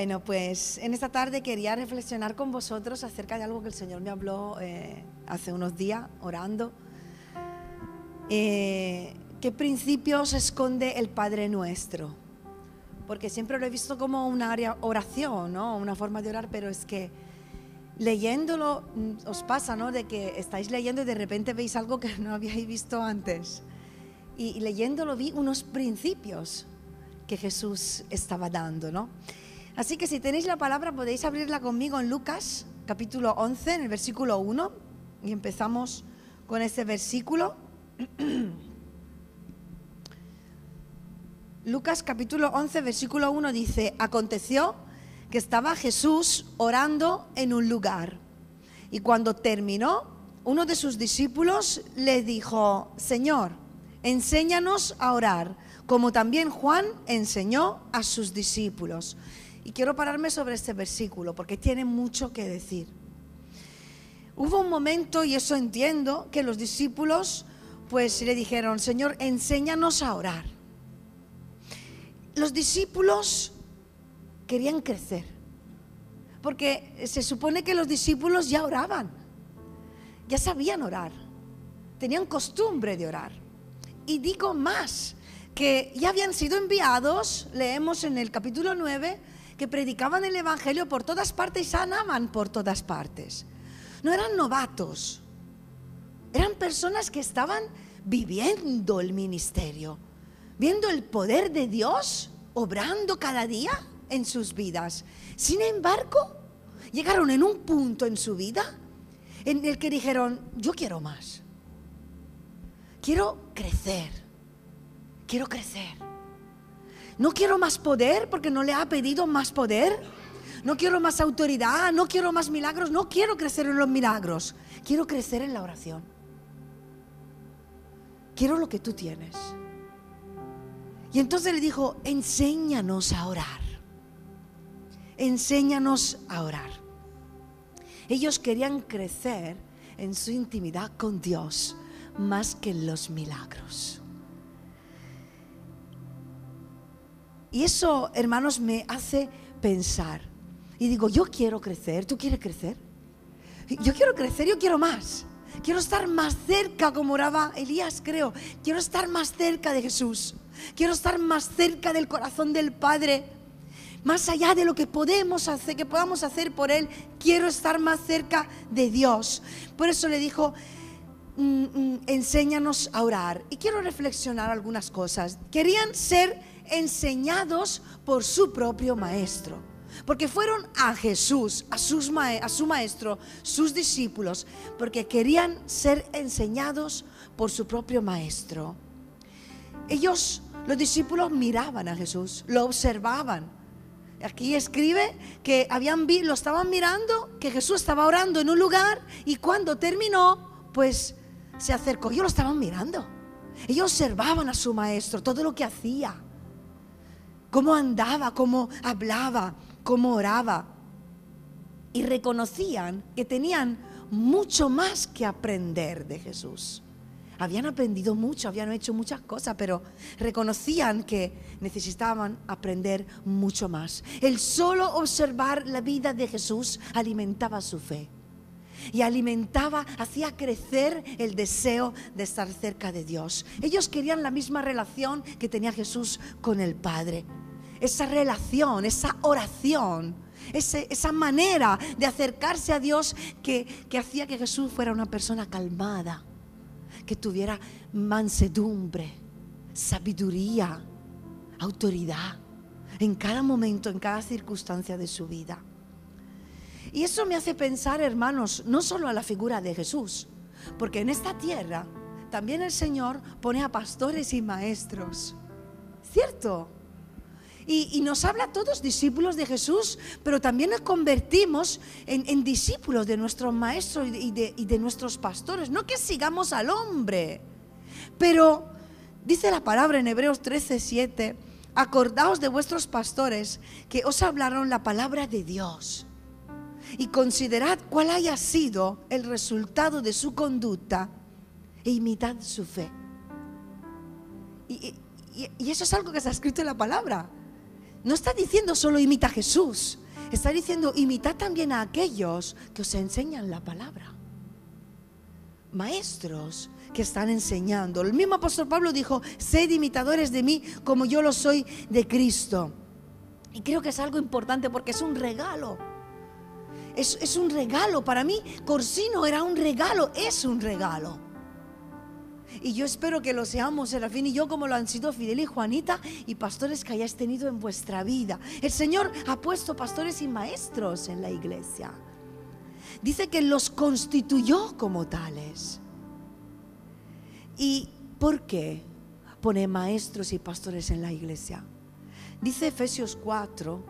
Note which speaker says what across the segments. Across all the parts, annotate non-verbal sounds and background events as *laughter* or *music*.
Speaker 1: Bueno, pues en esta tarde quería reflexionar con vosotros acerca de algo que el Señor me habló eh, hace unos días orando. Eh, ¿Qué principios esconde el Padre Nuestro? Porque siempre lo he visto como una oración, ¿no? Una forma de orar, pero es que leyéndolo mm, os pasa, ¿no? De que estáis leyendo y de repente veis algo que no habíais visto antes. Y, leyéndolo vi unos principios que Jesús estaba dando, ¿no? Así que si tenéis la palabra podéis abrirla conmigo en Lucas capítulo 11, en el versículo 1, y empezamos con ese versículo. *clears throat* Lucas capítulo 11, versículo 1 dice, aconteció que estaba Jesús orando en un lugar. Y cuando terminó, uno de sus discípulos le dijo, Señor, enséñanos a orar, como también Juan enseñó a sus discípulos. Y quiero pararme sobre este versículo porque tiene mucho que decir. Hubo un momento, y eso entiendo, que los discípulos pues le dijeron, Señor, enséñanos a orar los discípulos querían crecer, porque se supone que los discípulos ya oraban, ya sabían orar, tenían costumbre de orar. Y digo más, que ya habían sido enviados, leemos en el capítulo 9, que predicaban el Evangelio por todas partes y sanaban por todas partes. No eran novatos, eran personas que estaban viviendo el ministerio viendo el poder de Dios obrando cada día en sus vidas. Sin embargo, llegaron en un punto en su vida en el que dijeron, yo quiero más. Quiero crecer. Quiero crecer. No quiero más poder porque no le ha pedido más poder. No quiero más autoridad, no quiero más milagros, no quiero crecer en los milagros. Quiero crecer en la oración. Quiero lo que tú tienes. Y entonces le dijo, enséñanos a orar. Enséñanos a orar. Ellos querían crecer en su intimidad con Dios más que en los milagros. Y eso, hermanos, me hace pensar. Y digo, yo quiero crecer, ¿tú quieres crecer? Yo quiero crecer, yo quiero más. Quiero estar más cerca, como oraba Elías, creo. Quiero estar más cerca de Jesús. Quiero estar más cerca del corazón del Padre. Más allá de lo que podemos hacer, que podamos hacer por Él, quiero estar más cerca de Dios. Por eso le dijo, mm, mm, enséñanos a orar. Y quiero reflexionar algunas cosas. Querían ser enseñados por su propio maestro. Porque fueron a Jesús, a, su maestro, sus discípulos, porque querían ser enseñados por su propio maestro. Ellos los discípulos miraban a Jesús, lo observaban. Aquí escribe que habían lo estaban mirando, que Jesús estaba orando en un lugar y cuando terminó, pues se acercó. Ellos lo estaban mirando. Ellos observaban a su maestro, todo lo que hacía, cómo andaba, cómo hablaba, cómo oraba. Y reconocían que tenían mucho más que aprender de Jesús habían aprendido mucho, habían hecho muchas cosas, pero reconocían que necesitaban aprender mucho más. El solo observar la vida de Jesús alimentaba su fe y alimentaba, hacía crecer el deseo de estar cerca de Dios. Ellos querían la misma relación que tenía Jesús con el Padre. Esa relación, esa oración, esa manera de acercarse a Dios que, que hacía que Jesús fuera una persona calmada, que tuviera mansedumbre, sabiduría, autoridad en cada momento, en cada circunstancia de su vida. Y eso me hace pensar, hermanos, no solo a la figura de Jesús, porque en esta tierra también el Señor pone a pastores y maestros. ¿Cierto? Y, nos habla a todos discípulos de Jesús, pero también nos convertimos en, discípulos de nuestros maestros y de, y de nuestros pastores. No que sigamos al hombre, pero dice la palabra en Hebreos 13, 7, acordaos de vuestros pastores que os hablaron la palabra de Dios y considerad cuál haya sido el resultado de su conducta e imitad su fe. y, eso es algo que está escrito en la palabra. no está diciendo solo imita a Jesús, está diciendo imitad también a aquellos que os enseñan la palabra. Maestros que están enseñando. El mismo apóstol Pablo dijo, sed imitadores de mí como yo lo soy de Cristo. Y creo que es algo importante porque es un regalo. Es, un regalo. Para mí, Corsino era un regalo, es un regalo. Y yo espero que lo seamos, Serafín y yo, como lo han sido Fidel y Juanita y pastores que hayáis tenido en vuestra vida. El Señor ha puesto pastores y maestros en la iglesia. Dice que los constituyó como tales. ¿Y por qué pone maestros y pastores en la iglesia? Dice Efesios 4,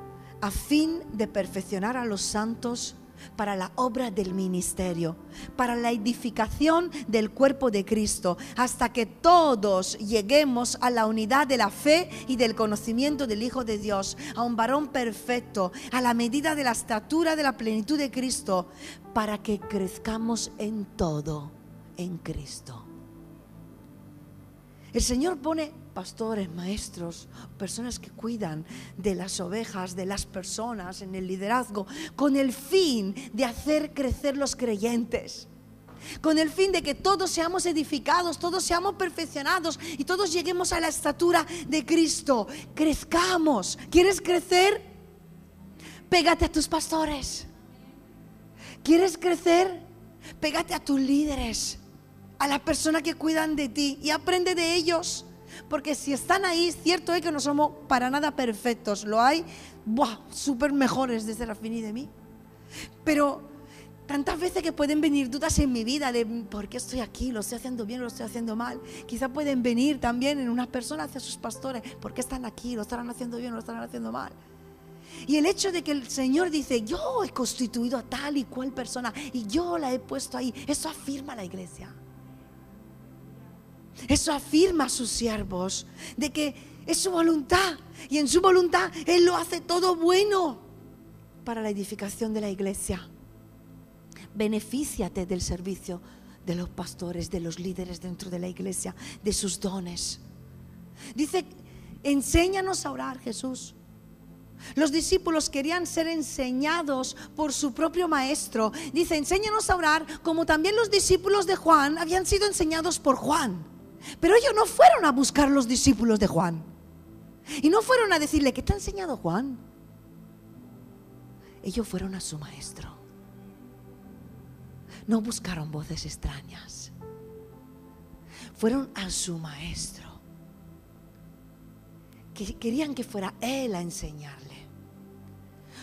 Speaker 1: a fin de perfeccionar a los santos para la obra del ministerio, para la edificación del cuerpo de Cristo, hasta que todos lleguemos a la unidad de la fe y del conocimiento del Hijo de Dios, a un varón perfecto, a la medida de la estatura de la plenitud de Cristo, para que crezcamos en todo en Cristo. El Señor pone pastores, maestros, personas que cuidan de las ovejas, de las personas en el liderazgo, con el fin de hacer crecer los creyentes. Con el fin de que todos seamos edificados, todos seamos perfeccionados y todos lleguemos a la estatura de Cristo. Crezcamos. ¿Quieres crecer? Pégate a tus pastores. ¿Quieres crecer? Pégate a tus líderes a las personas que cuidan de ti y aprende de ellos. Porque si están ahí, cierto es que no somos para nada perfectos. Lo hay, ¡buah! Súper mejores desde la fin y de mí. Pero tantas veces que pueden venir dudas en mi vida de por qué estoy aquí, lo estoy haciendo bien o lo estoy haciendo mal. Quizá pueden venir también en unas personas hacia sus pastores, ¿por qué están aquí? ¿Lo estarán haciendo bien o lo estarán haciendo mal? Y el hecho de que el Señor dice, yo he constituido a tal y cual persona y yo la he puesto ahí, eso afirma la iglesia. Eso afirma a sus siervos de que es su voluntad y en su voluntad Él lo hace todo bueno para la edificación de la iglesia. Benefíciate del servicio de los pastores, de los líderes dentro de la iglesia, de sus dones. Dice, enséñanos a orar, Jesús. Los discípulos querían ser enseñados por su propio maestro. Dice, enséñanos a orar como también los discípulos de Juan habían sido enseñados por Juan. Pero ellos no fueron a buscar los discípulos de Juan. Y no fueron a decirle, ¿qué te ha enseñado Juan? Ellos fueron a su maestro. No buscaron voces extrañas. Fueron a su maestro. Que querían que fuera él a enseñarle.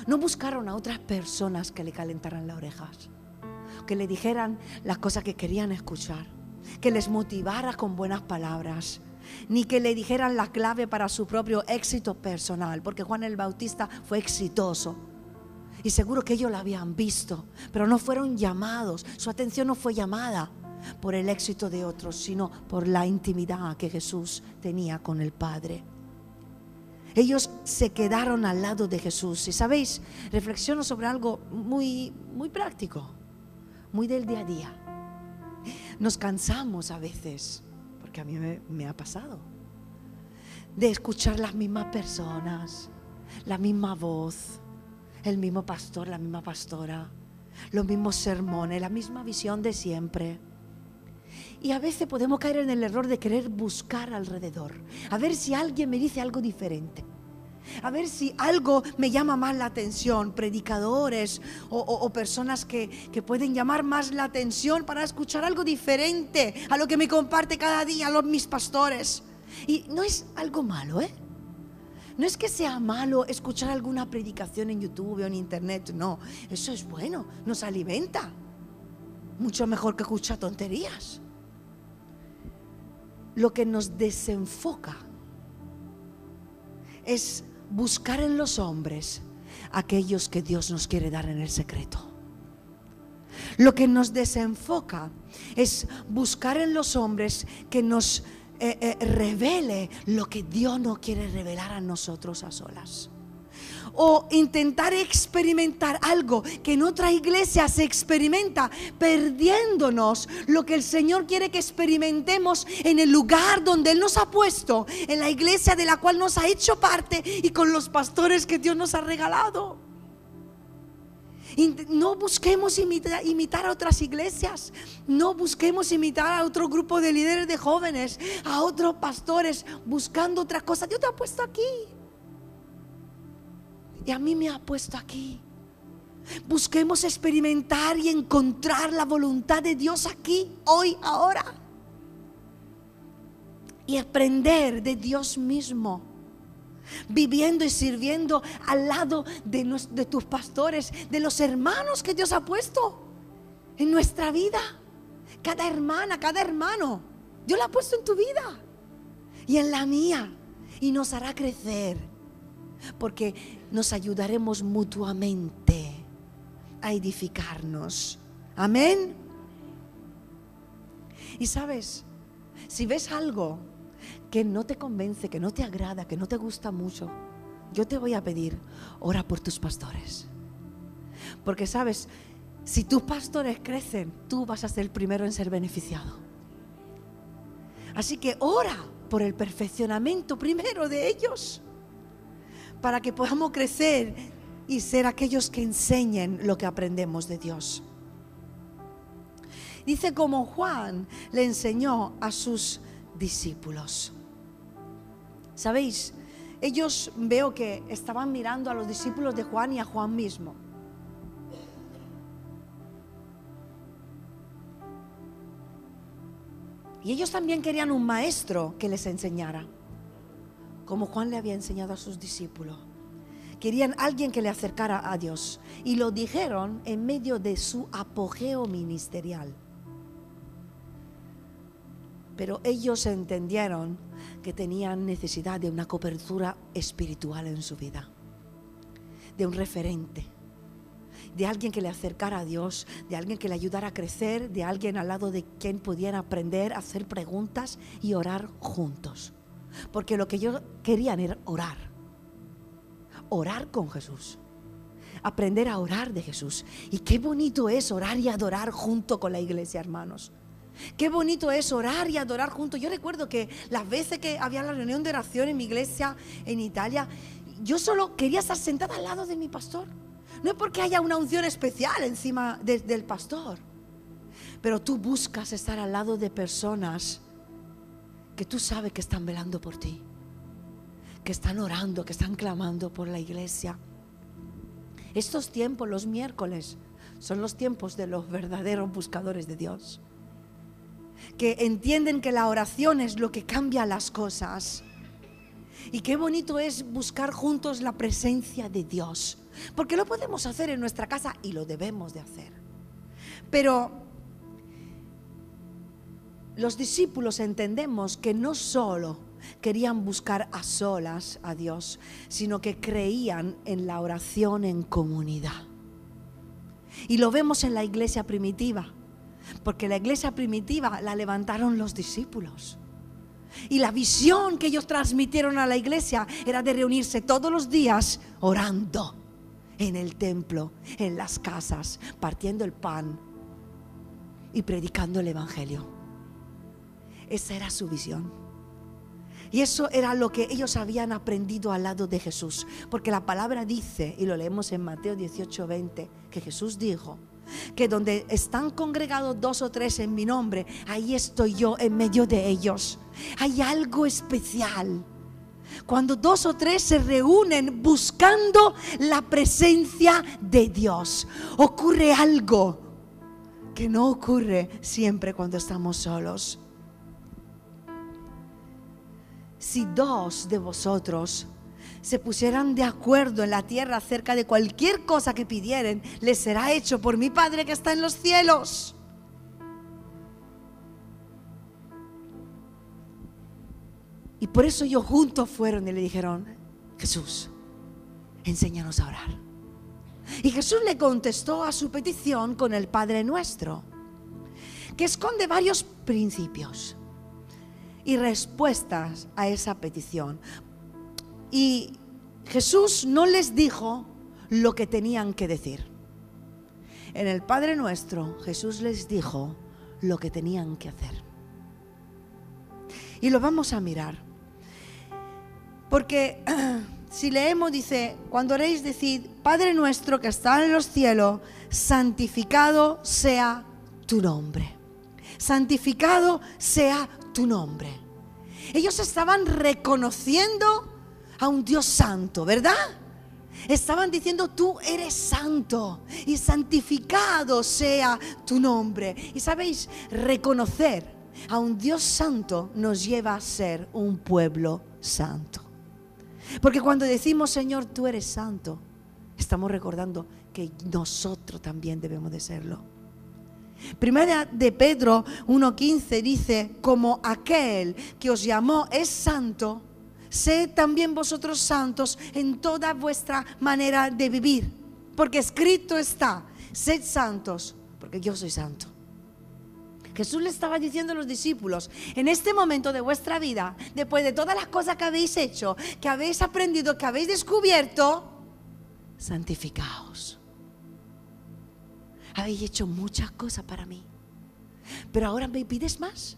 Speaker 1: No buscaron a otras personas que le calentaran las orejas. Que le dijeran las cosas que querían escuchar que les motivara con buenas palabras, ni que le dijeran la clave para su propio éxito personal, porque Juan el Bautista fue exitoso. Y seguro que ellos lo habían visto, pero no fueron llamados, su atención no fue llamada por el éxito de otros, sino por la intimidad que Jesús tenía con el Padre. Ellos se quedaron al lado de Jesús. Y sabéis, reflexiono sobre algo muy, muy práctico, muy del día a día. Nos cansamos a veces, porque a mí me, ha pasado, de escuchar las mismas personas, la misma voz, el mismo pastor, la misma pastora, los mismos sermones, la misma visión de siempre. Y a veces podemos caer en el error de querer buscar alrededor, a ver si alguien me dice algo diferente a ver si algo me llama más la atención, predicadores o, personas que, pueden llamar más la atención para escuchar algo diferente a lo que me comparte cada día los mis pastores. Y no es algo malo, ¿eh? No es que sea malo escuchar alguna predicación en YouTube o en Internet, no, eso es bueno, nos alimenta. Mucho mejor que escuchar tonterías. Lo que nos desenfoca es buscar en los hombres aquellos que Dios nos quiere dar en el secreto. Lo que nos desenfoca es buscar en los hombres que nos eh, eh, revele lo que Dios no quiere revelar a nosotros a solas. O intentar experimentar algo que en otra iglesia se experimenta, perdiéndonos lo que el Señor quiere que experimentemos en el lugar donde Él nos ha puesto, en la iglesia de la cual nos ha hecho parte y con los pastores que Dios nos ha regalado. No busquemos imitar, a otras iglesias. No busquemos imitar a otro grupo de líderes de jóvenes, a otros pastores, buscando otra cosa. Dios te ha puesto aquí. Y a mí me ha puesto aquí. Busquemos experimentar y encontrar la voluntad de Dios aquí, hoy, ahora. Y aprender de Dios mismo viviendo y sirviendo al lado de, tus pastores, de los hermanos que Dios ha puesto en nuestra vida. Cada hermana, cada hermano, Dios lo ha puesto en tu vida y en la mía y nos hará crecer porque nos ayudaremos mutuamente a edificarnos. Amén. Y sabes, si ves algo que no te convence, que no te agrada, que no te gusta mucho, yo te voy a pedir, ora por tus pastores. Porque sabes, si tus pastores crecen, tú vas a ser el primero en ser beneficiado. Así que ora por el perfeccionamiento primero de ellos, para que podamos crecer y ser aquellos que enseñen lo que aprendemos de Dios. Dice como Juan le enseñó a sus discípulos. ¿Sabéis? Ellos veo que estaban mirando a los discípulos de Juan y a Juan mismo. Y ellos también querían un maestro que les enseñara, como Juan le había enseñado a sus discípulos. Querían alguien que le acercara a Dios. Y lo dijeron en medio de su apogeo ministerial. Pero ellos entendieron que tenían necesidad de una cobertura espiritual en su vida, de un referente, de alguien que le acercara a Dios, de alguien que le ayudara a crecer, de alguien al lado de quien pudieran aprender hacer preguntas y orar juntos. Porque lo que ellos querían era orar, orar con Jesús aprender a orar de Jesús. Y qué bonito es orar y adorar junto con la iglesia, hermanos. Qué bonito es orar y adorar juntos. Yo recuerdo que las veces que había la reunión de oración en mi iglesia en Italia, yo solo quería estar sentada al lado de mi pastor. No es porque haya una unción especial encima del pastor, pero tú buscas estar al lado de personas que tú sabes que están velando por ti, que están orando, que están clamando por la iglesia. Estos tiempos, los miércoles, son los tiempos de los verdaderos buscadores de Dios que entienden que la oración es lo que cambia las cosas. Y qué bonito es buscar juntos la presencia de Dios, porque lo podemos hacer en nuestra casa y lo debemos de hacer. Pero los discípulos entendemos que no solo querían buscar a solas a Dios, sino que creían en la oración en comunidad. Y lo vemos en la iglesia primitiva. Porque la iglesia primitiva la levantaron los discípulos. Y la visión que ellos transmitieron a la iglesia era de reunirse todos los días orando en el templo, en las casas, partiendo el pan y predicando el Evangelio. Esa era su visión. Y eso era lo que ellos habían aprendido al lado de Jesús. Porque la palabra dice, y lo leemos en Mateo 18, 20, que Jesús dijo, que donde están congregados dos o tres en mi nombre, ahí estoy yo en medio de ellos. Hay algo especial. Cuando dos o tres se reúnen buscando la presencia de Dios, ocurre algo que no ocurre siempre cuando estamos solos. Si dos de vosotros se pusieran de acuerdo en la tierra acerca de cualquier cosa que pidieren, les será hecho por mi Padre que está en los cielos. Y por eso ellos juntos fueron y le dijeron, Jesús, enséñanos a orar. Y Jesús le contestó a su petición con el Padre nuestro, que esconde varios principios y respuestas a esa petición. Y Jesús no les dijo lo que tenían que decir. En el Padre Nuestro, Jesús les dijo lo que tenían que hacer. Y lo vamos a mirar. Porque *clears throat* si leemos, dice, cuando oréis, decid, Padre nuestro que está en los cielos, santificado sea tu nombre. Santificado sea tu nombre. Ellos estaban reconociendo a un Dios santo, ¿verdad? Estaban diciendo, tú eres santo y santificado sea tu nombre. Y sabéis, reconocer a un Dios santo nos lleva a ser un pueblo santo. Porque cuando decimos, Señor, tú eres santo, estamos recordando que nosotros también debemos de serlo. Primera de Pedro 1.15 dice, como aquel que os llamó es santo, sed también vosotros santos en toda vuestra manera de vivir. Porque escrito está, sed santos, porque yo soy santo. Jesús le estaba diciendo a los discípulos, en este momento de vuestra vida, después de todas las cosas que habéis hecho, que habéis aprendido, que habéis descubierto, santificaos. Habéis hecho muchas cosas para mí, pero ahora me pides más.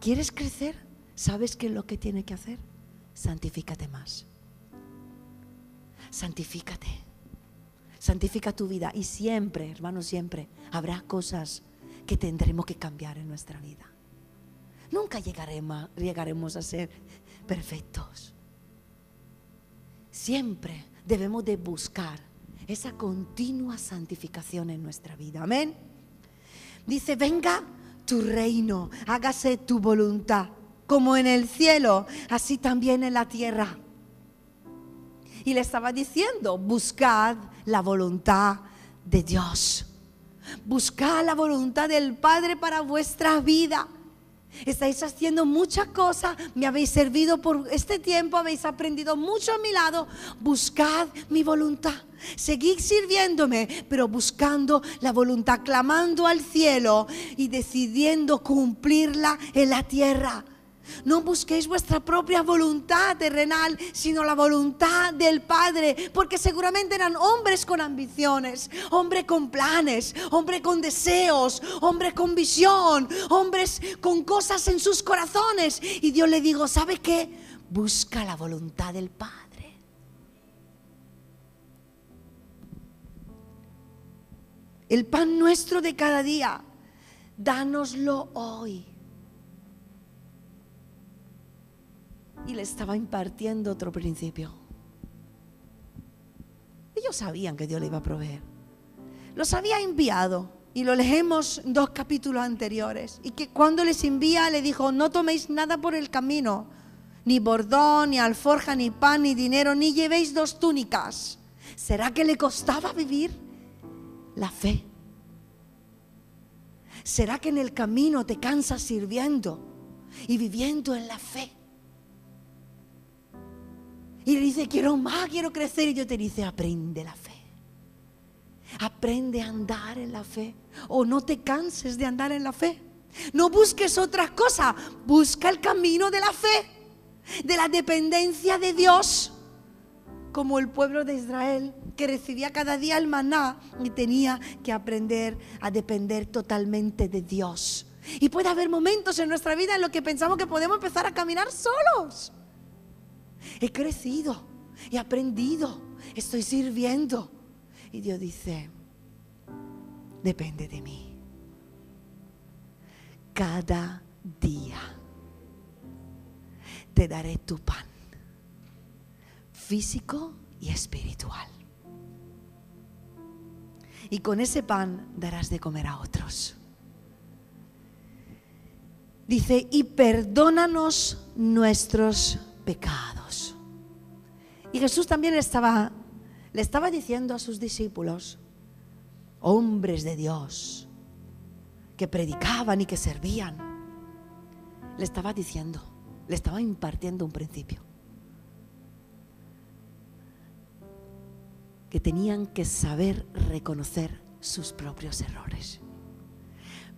Speaker 1: ¿Quieres crecer? ¿Sabes qué es lo que tiene que hacer? Santifícate más. Santifícate. Santifica tu vida y siempre, hermano, siempre habrá cosas que tendremos que cambiar en nuestra vida. Nunca llegaremos, llegaremos a ser perfectos. Siempre debemos de buscar esa continua santificación en nuestra vida. Amén. Dice, venga tu reino, hágase tu voluntad, como en el cielo, así también en la tierra. Y le estaba diciendo, buscad la voluntad de Dios. Buscad la voluntad del Padre para vuestra vida. Estáis haciendo muchas cosas, me habéis servido por este tiempo, habéis aprendido mucho a mi lado. Buscad mi voluntad. Seguid sirviéndome, pero buscando la voluntad, clamando al cielo y decidiendo cumplirla en la tierra. No busquéis vuestra propia voluntad terrenal, sino la voluntad del Padre, porque seguramente eran hombres con ambiciones, hombres con planes, hombres con deseos, hombres con visión, hombres con cosas en sus corazones. Y Dios le dijo, ¿sabe qué? Busca la voluntad del Padre. El pan nuestro de cada día, dánoslo hoy y le estaba impartiendo otro principio. Ellos sabían que Dios le iba a proveer. Los había enviado y lo leemos dos capítulos anteriores. Y que cuando les envía le dijo, no toméis nada por el camino, ni bordón, ni alforja, ni pan, ni dinero, ni llevéis dos túnicas. ¿Será que le costaba vivir la fe? ¿Será que en el camino te cansas sirviendo y viviendo en la fe? Y le dice, quiero más, quiero crecer. Y yo te dice, aprende la fe. Aprende a andar en la fe. O no te canses de andar en la fe. No busques otras cosas. Busca el camino de la fe. De la dependencia de Dios. Como el pueblo de Israel que recibía cada día el maná y tenía que aprender a depender totalmente de Dios. Y puede haber momentos en nuestra vida en los que pensamos que podemos empezar a caminar solos. He crecido, he aprendido, estoy sirviendo. Y Dios dice, depende de mí. Cada día te daré tu pan, físico y espiritual. Y con ese pan darás de comer a otros. Dice, y perdónanos nuestros pecados y Jesús también estaba, le estaba diciendo a sus discípulos, hombres de Dios, que predicaban y que servían, le estaba diciendo, le estaba impartiendo un principio. Que tenían que saber reconocer sus propios errores.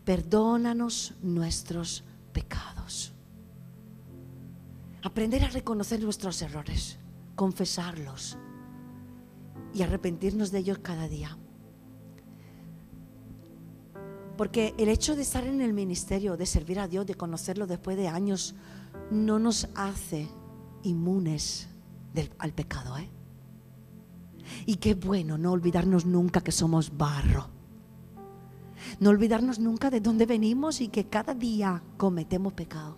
Speaker 1: Perdónanos nuestros pecados. Aprender a reconocer nuestros errores confesarlos y arrepentirnos de ellos cada día. Porque el hecho de estar en el ministerio, de servir a Dios, de conocerlo después de años, no nos hace inmunes al pecado. ¿eh? Y qué bueno no olvidarnos nunca que somos barro. No olvidarnos nunca de dónde venimos y que cada día cometemos pecado.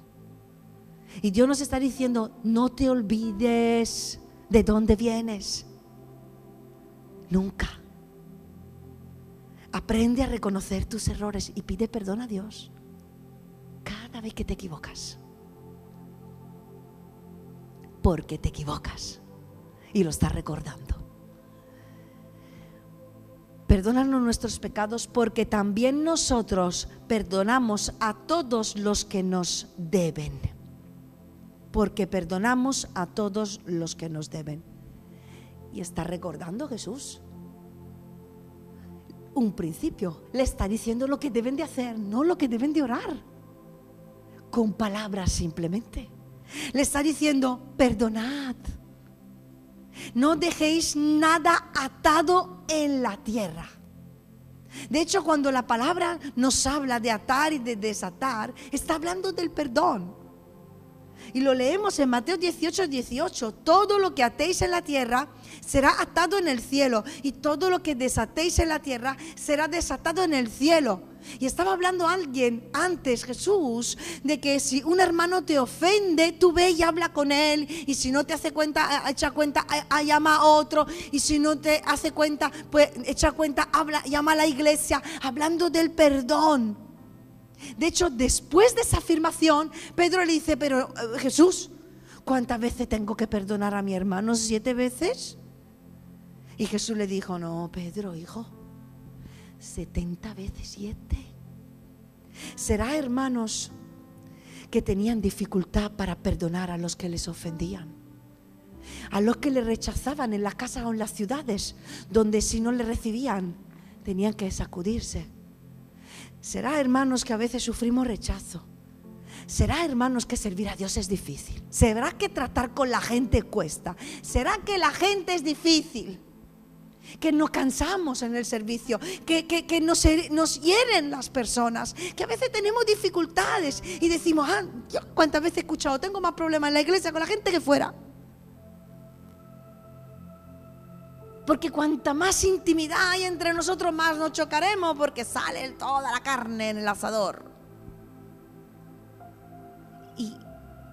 Speaker 1: Y Dios nos está diciendo, no te olvides de dónde vienes. Nunca. Aprende a reconocer tus errores y pide perdón a Dios cada vez que te equivocas. Porque te equivocas y lo estás recordando. Perdónanos nuestros pecados porque también nosotros perdonamos a todos los que nos deben. Porque perdonamos a todos los que nos deben. Y está recordando Jesús un principio. Le está diciendo lo que deben de hacer, no lo que deben de orar. Con palabras simplemente. Le está diciendo, perdonad. No dejéis nada atado en la tierra. De hecho, cuando la palabra nos habla de atar y de desatar, está hablando del perdón. Y lo leemos en Mateo 18, 18. Todo lo que atéis en la tierra será atado en el cielo. Y todo lo que desatéis en la tierra será desatado en el cielo. Y estaba hablando alguien antes, Jesús, de que si un hermano te ofende, tú ve y habla con él. Y si no te hace cuenta, echa cuenta, llama a otro. Y si no te hace cuenta, pues echa cuenta, habla, llama a la iglesia, hablando del perdón. De hecho, después de esa afirmación, Pedro le dice, pero eh, Jesús, ¿cuántas veces tengo que perdonar a mi hermano? ¿Siete veces? Y Jesús le dijo, no, Pedro, hijo, setenta veces siete. Será, hermanos, que tenían dificultad para perdonar a los que les ofendían, a los que le rechazaban en la casa o en las ciudades, donde si no le recibían, tenían que sacudirse Será, hermanos, que a veces sufrimos rechazo. Será, hermanos, que servir a Dios es difícil. Será que tratar con la gente cuesta. Será que la gente es difícil. Que nos cansamos en el servicio, que, que, nos, nos, hieren las personas, que a veces tenemos dificultades y decimos, ah, yo cuántas veces he escuchado, tengo más problemas en la iglesia con la gente que fuera. Porque cuanta más intimidad hay entre nosotros, más nos chocaremos porque sale toda la carne en el asador. Y,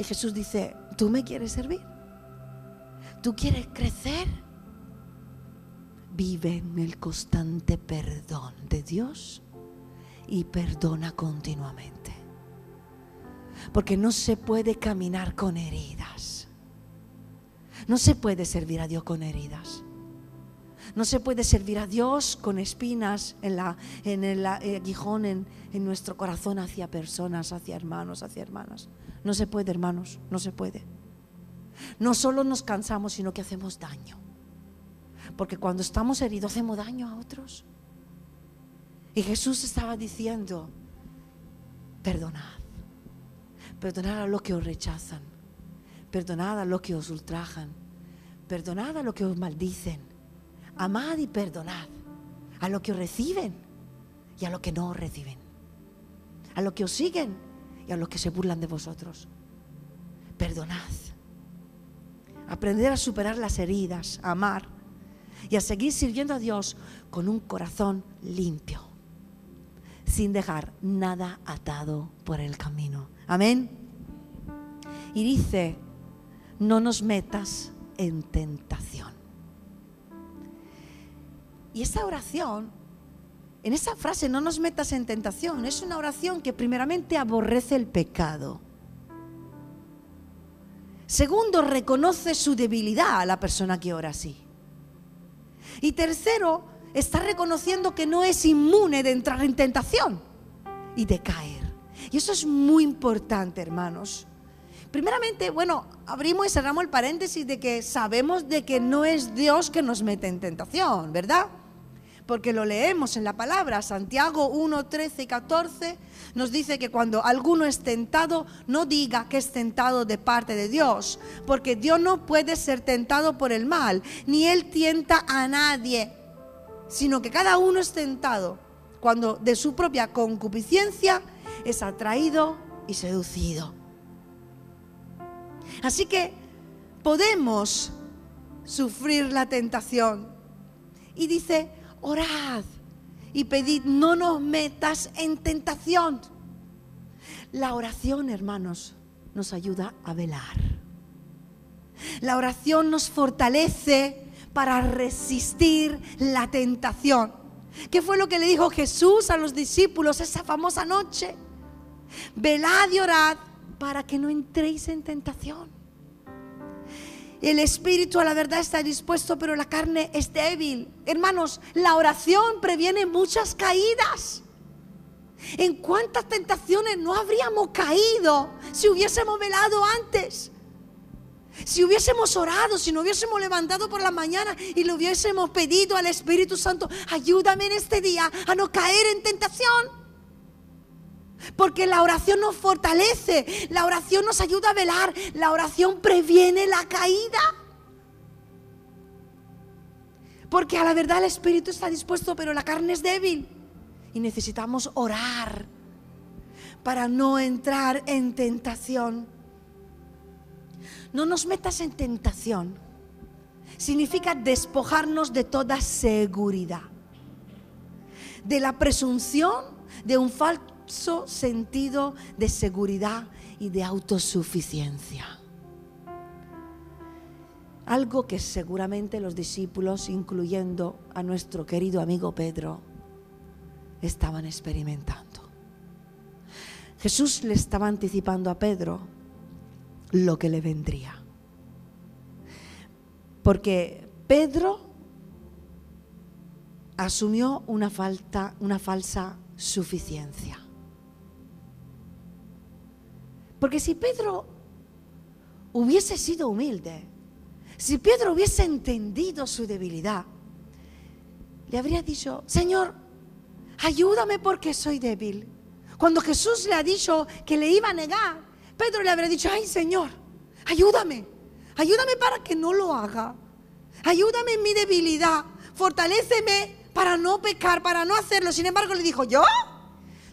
Speaker 1: Jesús dice, ¿tú me quieres servir? ¿Tú quieres crecer? Vive en el constante perdón de Dios y perdona continuamente. Porque no se puede caminar con heridas. No se puede servir a Dios con heridas. No se puede servir a Dios con espinas en, el aguijón, en, en nuestro corazón hacia personas, hacia hermanos, hacia hermanas. No se puede, hermanos, no se puede. No solo nos cansamos, sino que hacemos daño. Porque cuando estamos heridos hacemos daño a otros. Y Jesús estaba diciendo, perdonad. Perdonad a los que os rechazan. Perdonad a los que os ultrajan. Perdonad a los que os maldicen amad y perdonad a los que os reciben y a los que no os reciben, a los que os siguen y a los que se burlan de vosotros. Perdonad. Aprender a superar las heridas, a amar y a seguir sirviendo a Dios con un corazón limpio, sin dejar nada atado por el camino. Amén. Y dice, no nos metas en tentación. Y esa oración, en esa frase, no nos metas en tentación, es una oración que primeramente aborrece el pecado. Segundo, reconoce su debilidad a la persona que ora así. Y tercero, está reconociendo que no es inmune de entrar en tentación y de caer. Y eso es muy importante, hermanos. Primeramente, bueno, abrimos y cerramos el paréntesis de que sabemos de que no es Dios que nos mete en tentación, ¿verdad? Porque lo leemos en la palabra. Santiago 1, 13 y 14 nos dice que cuando alguno es tentado, no diga que es tentado de parte de Dios, porque Dios no puede ser tentado por el mal, ni Él tienta a nadie, sino que cada uno es tentado cuando de su propia concupiscencia es atraído y seducido. Así que podemos sufrir la tentación. Y dice, orad y pedid, no nos metas en tentación. La oración, hermanos, nos ayuda a velar. La oración nos fortalece para resistir la tentación. ¿Qué fue lo que le dijo Jesús a los discípulos esa famosa noche? Velad y orad para que no entréis en tentación. El espíritu a la verdad está dispuesto, pero la carne es débil. Hermanos, la oración previene muchas caídas. ¿En cuántas tentaciones no habríamos caído si hubiésemos velado antes? Si hubiésemos orado, si no hubiésemos levantado por la mañana y le hubiésemos pedido al Espíritu Santo, ayúdame en este día a no caer en tentación. Porque la oración nos fortalece, la oración nos ayuda a velar, la oración previene la caída. Porque a la verdad el espíritu está dispuesto, pero la carne es débil. Y necesitamos orar para no entrar en tentación. No nos metas en tentación. Significa despojarnos de toda seguridad. De la presunción de un falso sentido de seguridad y de autosuficiencia. Algo que seguramente los discípulos, incluyendo a nuestro querido amigo Pedro, estaban experimentando. Jesús le estaba anticipando a Pedro lo que le vendría. Porque Pedro asumió una falta, una falsa suficiencia. Porque si Pedro hubiese sido humilde, si Pedro hubiese entendido su debilidad, le habría dicho, Señor, ayúdame porque soy débil. Cuando Jesús le ha dicho que le iba a negar, Pedro le habría dicho, ay Señor, ayúdame, ayúdame para que no lo haga. Ayúdame en mi debilidad, fortaléceme para no pecar, para no hacerlo. Sin embargo, le dijo, yo,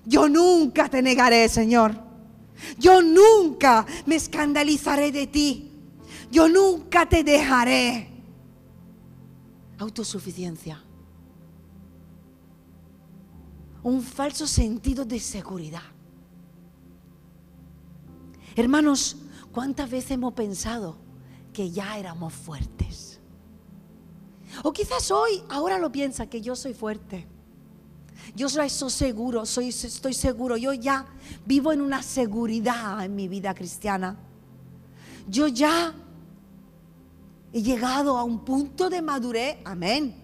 Speaker 1: yo nunca te negaré, Señor. Yo nunca me escandalizaré de ti. Yo nunca te dejaré. Autosuficiencia. Un falso sentido de seguridad. Hermanos, ¿cuántas veces hemos pensado que ya éramos fuertes? O quizás hoy, ahora lo piensa que yo soy fuerte. Yo soy seguro, soy, estoy seguro. Yo ya vivo en una seguridad en mi vida cristiana. Yo ya he llegado a un punto de madurez. Amén.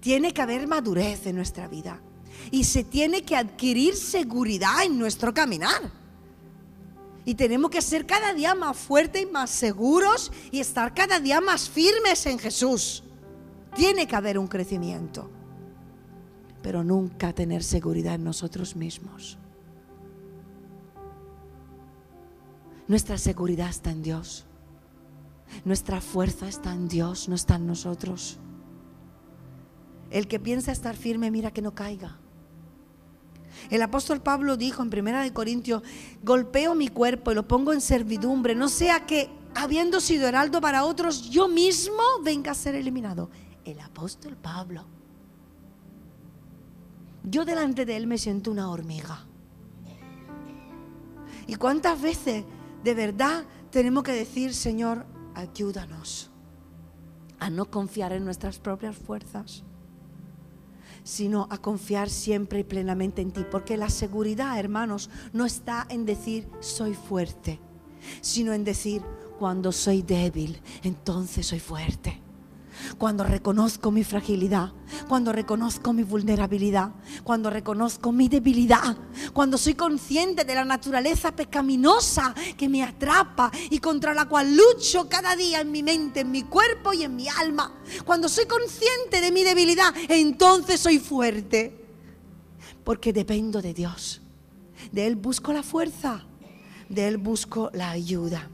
Speaker 1: Tiene que haber madurez en nuestra vida. Y se tiene que adquirir seguridad en nuestro caminar. Y tenemos que ser cada día más fuertes y más seguros y estar cada día más firmes en Jesús. Tiene que haber un crecimiento pero nunca tener seguridad en nosotros mismos. Nuestra seguridad está en Dios. Nuestra fuerza está en Dios, no está en nosotros. El que piensa estar firme, mira que no caiga. El apóstol Pablo dijo en Primera de Corintios, golpeo mi cuerpo y lo pongo en servidumbre, no sea que habiendo sido heraldo para otros, yo mismo venga a ser eliminado. El apóstol Pablo yo delante de Él me siento una hormiga. ¿Y cuántas veces de verdad tenemos que decir, Señor, ayúdanos a no confiar en nuestras propias fuerzas, sino a confiar siempre y plenamente en ti? Porque la seguridad, hermanos, no está en decir, soy fuerte, sino en decir, cuando soy débil, entonces soy fuerte. Cuando reconozco mi fragilidad, cuando reconozco mi vulnerabilidad, cuando reconozco mi debilidad, cuando soy consciente de la naturaleza pecaminosa que me atrapa y contra la cual lucho cada día en mi mente, en mi cuerpo y en mi alma. Cuando soy consciente de mi debilidad, entonces soy fuerte, porque dependo de Dios. De Él busco la fuerza, de Él busco la ayuda.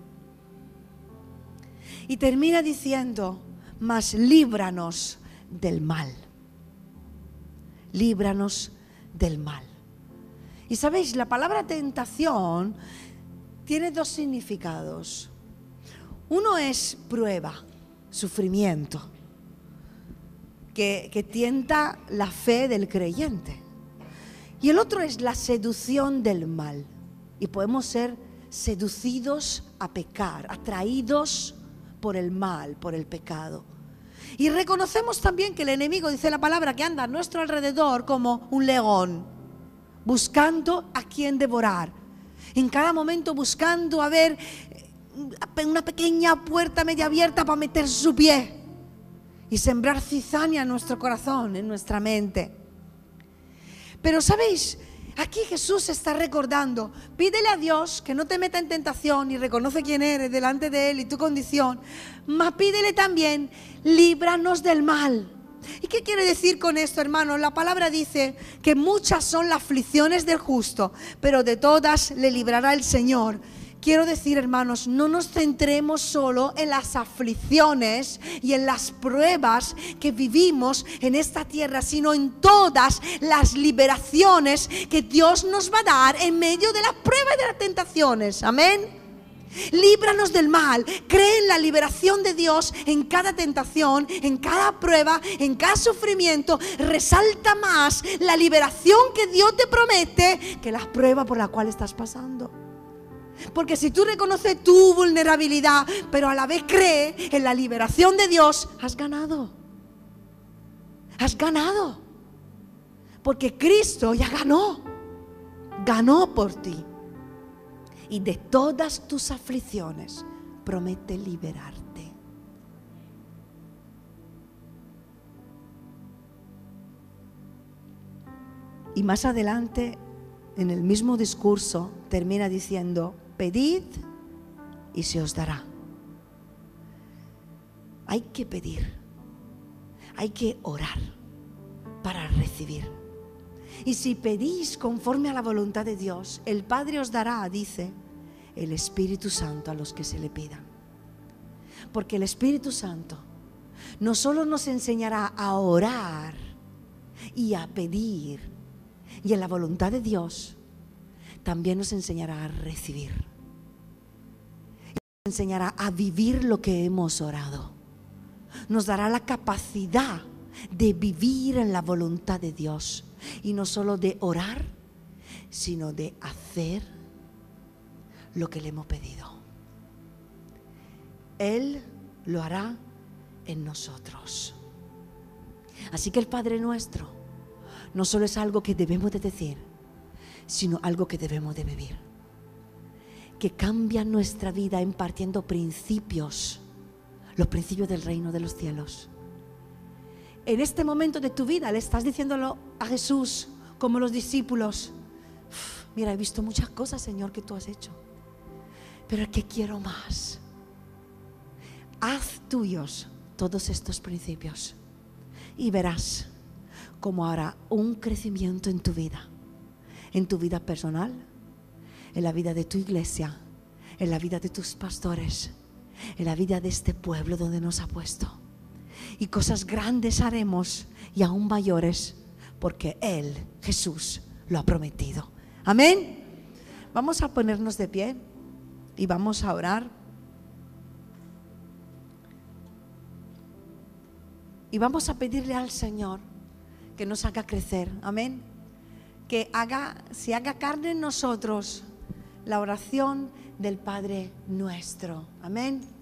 Speaker 1: Y termina diciendo, mas líbranos del mal. Líbranos del mal. Y sabéis, la palabra tentación tiene dos significados. Uno es prueba, sufrimiento, que, que, tienta la fe del creyente. Y el otro es la seducción del mal. Y podemos ser seducidos a pecar, atraídos por el mal, por el pecado. Y reconocemos también que el enemigo, dice la palabra, que anda a nuestro alrededor como un león, buscando a quien devorar. En cada momento buscando a ver eh, una pequeña puerta media abierta para meter su pie y sembrar cizaña en nuestro corazón, en nuestra mente. Pero sabéis, Aquí Jesús está recordando, pídele a Dios que no te meta en tentación y reconoce quién eres delante de Él y tu condición, mas pídele también, líbranos del mal. ¿Y qué quiere decir con esto, hermano? La palabra dice que muchas son las aflicciones del justo, pero de todas le librará el Señor. Quiero decir, hermanos, no nos centremos solo en las aflicciones y en las pruebas que vivimos en esta tierra, sino en todas las liberaciones que Dios nos va a dar en medio de las pruebas y de las tentaciones. Amén. Líbranos del mal. Cree en la liberación de Dios en cada tentación, en cada prueba, en cada sufrimiento. Resalta más la liberación que Dios te promete que las pruebas por las cuales estás pasando. Porque si tú reconoces tu vulnerabilidad, pero a la vez crees en la liberación de Dios, has ganado. Has ganado. Porque Cristo ya ganó. Ganó por ti. Y de todas tus aflicciones promete liberarte. Y más adelante, en el mismo discurso, termina diciendo, pedid y se os dará. Hay que pedir, hay que orar para recibir. Y si pedís conforme a la voluntad de Dios, el Padre os dará, dice, el Espíritu Santo a los que se le pidan. Porque el Espíritu Santo no solo nos enseñará a orar y a pedir y en la voluntad de Dios, también nos enseñará a recibir enseñará a vivir lo que hemos orado. Nos dará la capacidad de vivir en la voluntad de Dios. Y no solo de orar, sino de hacer lo que le hemos pedido. Él lo hará en nosotros. Así que el Padre nuestro no solo es algo que debemos de decir, sino algo que debemos de vivir que cambia nuestra vida impartiendo principios, los principios del reino de los cielos. En este momento de tu vida le estás diciéndolo a Jesús como los discípulos. Mira, he visto muchas cosas, Señor, que tú has hecho, pero es que quiero más. Haz tuyos todos estos principios y verás cómo hará un crecimiento en tu vida, en tu vida personal, en la vida de tu iglesia, en la vida de tus pastores, en la vida de este pueblo donde nos ha puesto. Y cosas grandes haremos y aún mayores porque Él, Jesús, lo ha prometido. Amén. Vamos a ponernos de pie y vamos a orar. Y vamos a pedirle al Señor que nos haga crecer. Amén. Que haga, si haga carne en nosotros la oración del Padre nuestro. Amén.